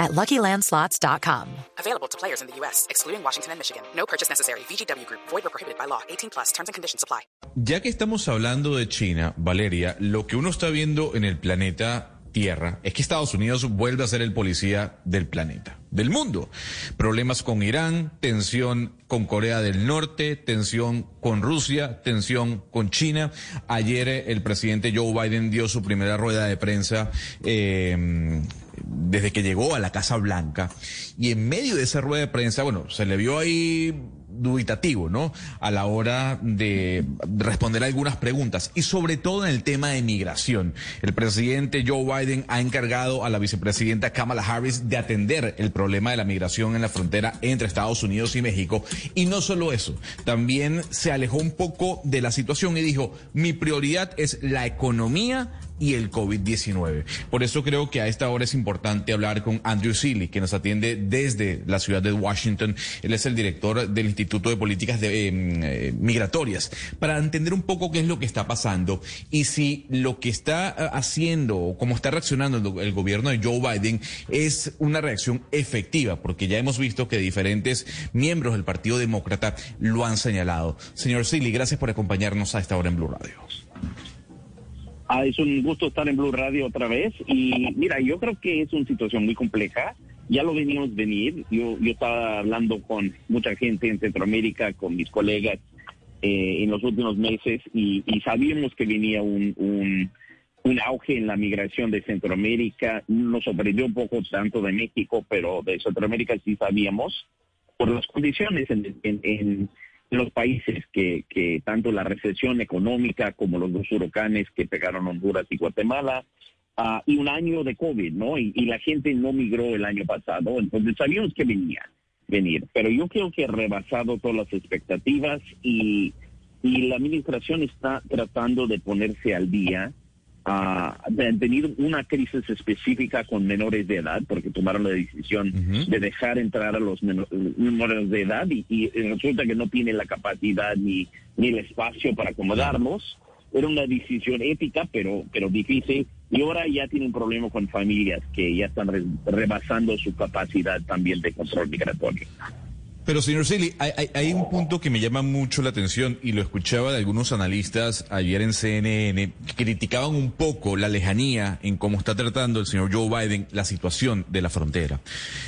at LuckyLandSlots.com. Available to players in the U.S., excluding Washington and Michigan. No purchase necessary. VGW Group. Void or prohibited by law. 18 plus. Terms and conditions apply. Ya que estamos hablando de China, Valeria, lo que uno está viendo en el planeta Tierra es que Estados Unidos vuelve a ser el policía del planeta, del mundo. Problemas con Irán, tensión con Corea del Norte, tensión con Rusia, tensión con China. Ayer eh, el presidente Joe Biden dio su primera rueda de prensa eh, desde que llegó a la Casa Blanca y en medio de esa rueda de prensa, bueno, se le vio ahí dubitativo, ¿no? A la hora de responder algunas preguntas y sobre todo en el tema de migración. El presidente Joe Biden ha encargado a la vicepresidenta Kamala Harris de atender el problema de la migración en la frontera entre Estados Unidos y México. Y no solo eso, también se alejó un poco de la situación y dijo, mi prioridad es la economía y el COVID-19. Por eso creo que a esta hora es importante hablar con Andrew Seeley, que nos atiende desde la ciudad de Washington. Él es el director del Instituto de Políticas de, em, eh, Migratorias, para entender un poco qué es lo que está pasando y si lo que está eh, haciendo o cómo está reaccionando el, gobierno de Joe Biden es una reacción efectiva, porque ya hemos visto que diferentes miembros del Partido Demócrata lo han señalado. Señor Seeley, gracias por acompañarnos a esta hora en Blue Radio. Ah, es un gusto estar en Blue Radio otra vez. Y mira, yo creo que es una situación muy compleja. Ya lo venimos venir. Yo, yo estaba hablando con mucha gente en Centroamérica, con mis colegas eh, en los últimos meses y, sabíamos que venía un, un, un, auge en la migración de Centroamérica. Nos sorprendió un poco tanto de México, pero de Centroamérica sí sabíamos por las condiciones en, en, en los países que, que tanto la recesión económica como los dos huracanes que pegaron Honduras y Guatemala, uh, y un año de COVID, ¿no? Y, y, la gente no migró el año pasado, entonces sabíamos que venía venir, pero yo creo que ha rebasado todas las expectativas y, y la administración está tratando de ponerse al día uh, de tener una crisis específica con menores de edad, porque tomaron la decisión uh -huh. de dejar entrar a los menores de edad y, y, resulta que no tienen la capacidad ni, ni el espacio para acomodarlos. Era una decisión ética, pero, pero difícil. Y ahora ya tienen un problema con familias que ya están re rebasando su capacidad también de control migratorio. Pero, señor Silly, hay, un punto que me llama mucho la atención y lo escuchaba de algunos analistas ayer en CNN que criticaban un poco la lejanía en cómo está tratando el señor Joe Biden la situación de la frontera.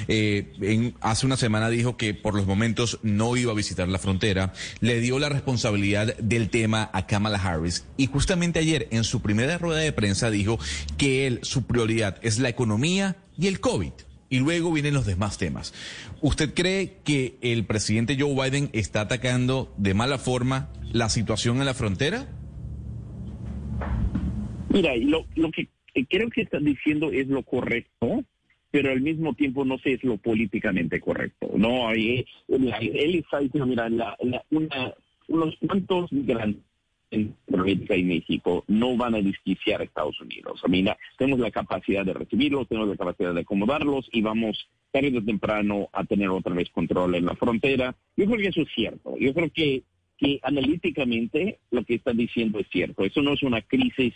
Eh, hace una semana dijo que por los momentos no iba a visitar la frontera, le dio la responsabilidad del tema a Kamala Harris. Y justamente ayer en su primera rueda de prensa dijo que él, su prioridad es la economía y el COVID y luego vienen los demás temas. ¿Usted cree que el presidente Joe Biden está atacando de mala forma la situación en la frontera? Mira, lo, lo que creo que está diciendo es lo correcto, pero al mismo tiempo no sé es lo políticamente correcto. No, él, él está diciendo, mira, la, una, unos cuantos migrantes Centroamérica y México no van a desquiciar a Estados Unidos. Tenemos la capacidad de recibirlos, tenemos la capacidad de acomodarlos y vamos tarde o temprano a tener otra vez control en la frontera. Yo creo que eso es cierto. Yo creo que, que analíticamente lo que están diciendo es cierto. Eso no es una crisis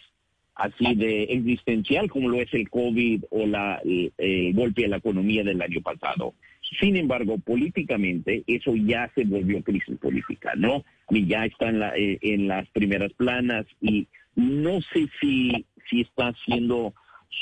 así de existencial como lo es el COVID o la, el golpe a la economía del año pasado. Sin embargo, políticamente eso ya se volvió crisis política, ¿no? Y ya está en, la, eh, en las primeras planas y no sé si, si está siendo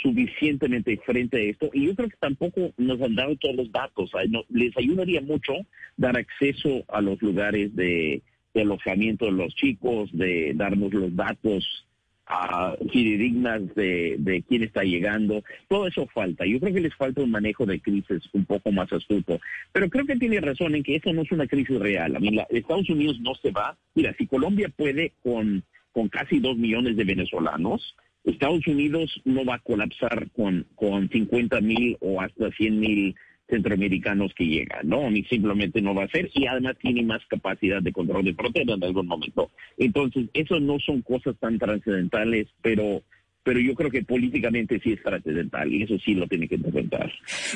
suficientemente frente a esto y yo creo que tampoco nos han dado todos los datos. Les ayudaría mucho dar acceso a los lugares de alojamiento de los chicos, de darnos los datos uh, fidedignas de, de quién está llegando. Todo eso falta. Yo creo que les falta un manejo de crisis un poco más astuto. Pero creo que tiene razón en que esto no es una crisis real. A mí, la, Estados Unidos no se va. Mira, si Colombia puede con, con casi dos millones de venezolanos, Estados Unidos no va a colapsar con, con 50 mil o hasta 100 mil centroamericanos que llegan, ¿no? Ni simplemente no va a ser y además tiene más capacidad de control de frontera en algún momento. Entonces, eso no son cosas tan trascendentales, pero pero yo creo que políticamente sí es trascendental y eso sí lo tiene que enfrentar.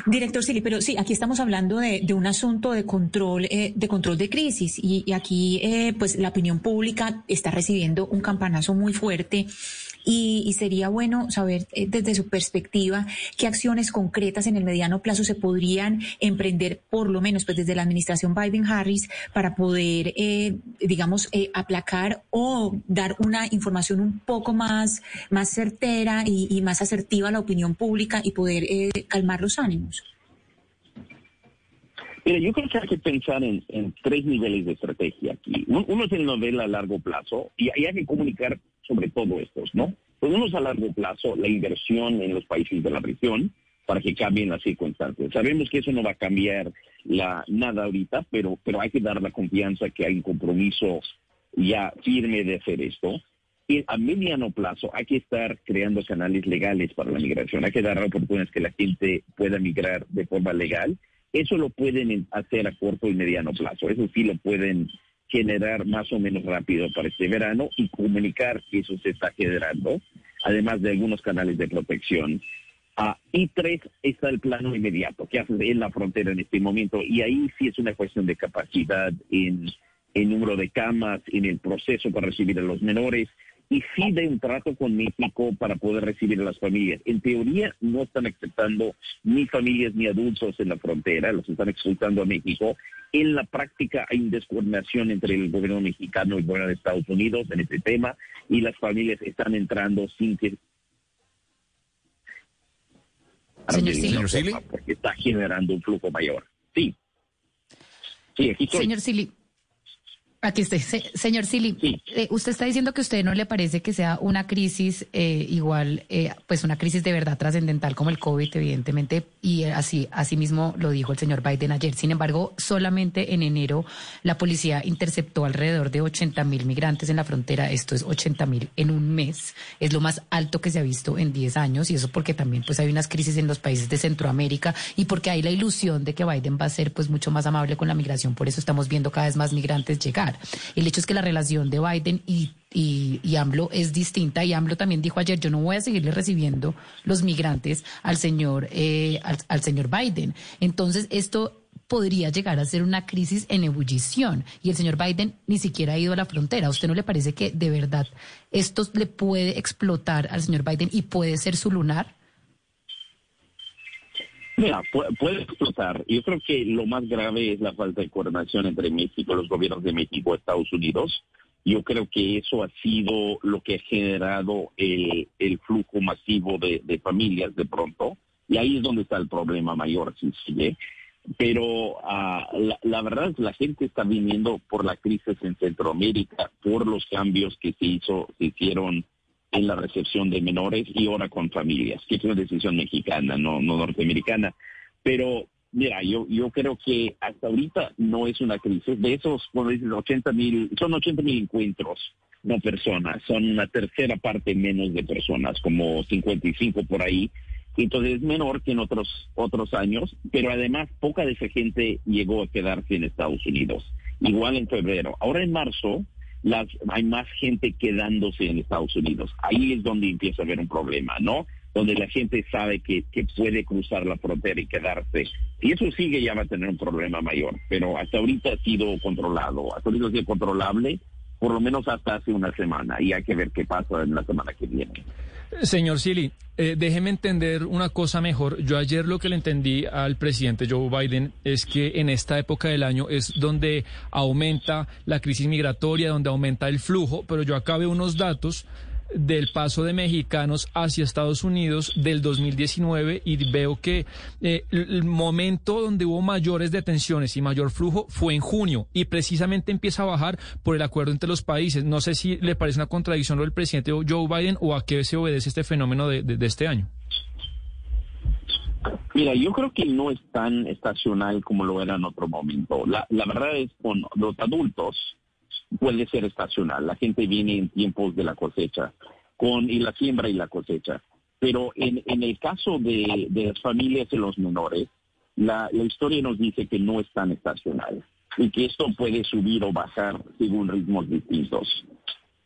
Director Sili, pero sí, aquí estamos hablando de, un asunto de control, eh, de control de crisis y, aquí eh, pues la opinión pública está recibiendo un campanazo muy fuerte y, sería bueno saber eh, desde su perspectiva qué acciones concretas en el mediano plazo se podrían emprender, por lo menos pues desde la administración Biden-Harris, para poder, eh, digamos, eh, aplacar o dar una información un poco más, más certera y, más asertiva a la opinión pública y poder calmar los ánimos. Mira, yo creo que hay que pensar en, tres niveles de estrategia aquí. Uno es el nivel a largo plazo y, hay que comunicar sobre todo estos, ¿no? Pues uno es a largo plazo la inversión en los países de la región para que cambien las circunstancias. Sabemos que eso no va a cambiar la, nada ahorita, pero, pero hay que dar la confianza que hay un compromiso ya firme de hacer esto. Y a mediano plazo hay que estar creando canales legales para la migración. Hay que dar oportunidades que la gente pueda migrar de forma legal eso lo pueden hacer a corto y mediano plazo. Eso sí lo pueden generar más o menos rápido para este verano y comunicar que eso se está generando, además de algunos canales de protección. Ah, y tres, está el plano inmediato que hace en la frontera en este momento. Y ahí sí es una cuestión de capacidad en, en número de camas, en el proceso para recibir a los menores y sí de un trato con México para poder recibir a las familias. En teoría no están aceptando ni familias ni adultos en la frontera, los están expulsando a México. En la práctica hay una descoordinación entre el gobierno mexicano y el gobierno de Estados Unidos en este tema y las familias están entrando sin que Señor Sili. Porque está generando un flujo mayor. Sí. Sí, aquí estoy. Señor Sili, Aquí estoy. señor Sili, eh, usted está diciendo que a usted no le parece que sea una crisis eh, igual, eh, pues una crisis de verdad trascendental como el COVID, evidentemente, y así, así mismo lo dijo el señor Biden ayer. Sin embargo, solamente en enero la policía interceptó alrededor de 80 mil migrantes en la frontera. Esto es 80 mil en un mes. Es lo más alto que se ha visto en 10 años y eso porque también pues hay unas crisis en los países de Centroamérica y porque hay la ilusión de que Biden va a ser pues mucho más amable con la migración. Por eso estamos viendo cada vez más migrantes llegar. El hecho es que la relación de Biden y, y, AMLO es distinta y AMLO también dijo ayer, yo no voy a seguirle recibiendo los migrantes al señor, eh, al, señor Biden. Entonces, esto podría llegar a ser una crisis en ebullición y el señor Biden ni siquiera ha ido a la frontera. ¿A usted no le parece que de verdad esto le puede explotar al señor Biden y puede ser su lunar? Mira, puede, explotar. Yo creo que lo más grave es la falta de coordinación entre México, los gobiernos de México y Estados Unidos. Yo creo que eso ha sido lo que ha generado el, flujo masivo de, familias de pronto. Y ahí es donde está el problema mayor, si sigue. Pero ah, la, verdad es que la gente está viniendo por la crisis en Centroamérica, por los cambios que se hizo, se hicieron en la recepción de menores y ahora con familias, que es una decisión mexicana, no, no norteamericana. Pero mira, yo, yo creo que hasta ahorita no es una crisis. De esos, como dices, 80 mil, son 80 mil encuentros, no personas, son una tercera parte menos de personas, como 55 por ahí. Entonces es menor que en otros, otros años, pero además poca de esa gente llegó a quedarse en Estados Unidos. Igual en febrero. Ahora en marzo, las, hay más gente quedándose en Estados Unidos. Ahí es donde empieza a haber un problema, ¿no? Donde la gente sabe que, puede cruzar la frontera y quedarse. Y eso sigue ya va a tener un problema mayor, pero hasta ahorita ha sido controlado, hasta ahorita ha sido controlable, por lo menos hasta hace una semana, y hay que ver qué pasa en la semana que viene. Señor Sili, eh, déjeme entender una cosa mejor. Yo ayer lo que le entendí al presidente Joe Biden es que en esta época del año es donde aumenta la crisis migratoria, donde aumenta el flujo, pero yo acá veo unos datos del paso de mexicanos hacia Estados Unidos del 2019 y veo que eh, el momento donde hubo mayores detenciones y mayor flujo fue en junio y precisamente empieza a bajar por el acuerdo entre los países. No sé si le parece una contradicción lo del presidente Joe Biden o a qué se obedece este fenómeno de, de este año. Mira, yo creo que no es tan estacional como lo era en otro momento. La, la verdad es con los adultos puede ser estacional. La gente viene en tiempos de la cosecha, con y la siembra y la cosecha. Pero en, el caso de, las familias y los menores, la, historia nos dice que no están estacionados y que esto puede subir o bajar según ritmos distintos.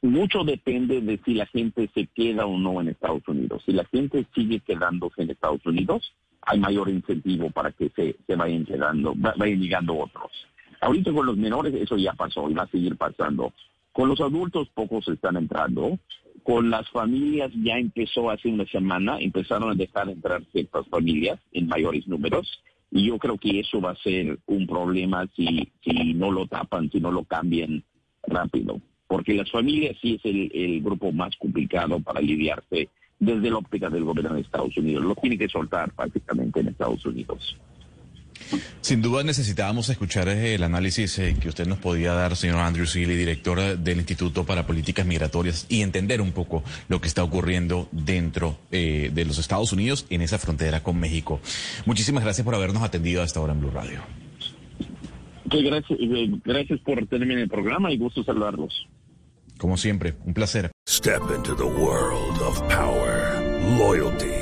Mucho depende de si la gente se queda o no en Estados Unidos. Si la gente sigue quedándose en Estados Unidos, hay mayor incentivo para que se, se vayan quedando, vayan llegando otros. Ahorita con los menores eso ya pasó y va a seguir pasando. Con los adultos pocos están entrando. Con las familias ya empezó hace una semana, empezaron a dejar entrar ciertas familias en mayores números. Y yo creo que eso va a ser un problema si, no lo tapan, si no lo cambian rápido. Porque las familias sí es el, el grupo más complicado para lidiarse desde la óptica del gobierno de Estados Unidos. Lo tiene que soltar prácticamente en Estados Unidos. Sin duda necesitábamos escuchar eh, el análisis eh, que usted nos podía dar, señor Andrew Seeley, director eh, del Instituto para Políticas Migratorias, y entender un poco lo que está ocurriendo dentro de los Estados Unidos en esa frontera con México. Muchísimas gracias por habernos atendido hasta ahora en Blue Radio. gracias, gracias por tenerme en el programa y gusto saludarlos. Como siempre, un placer. Step into the world of power, loyalty.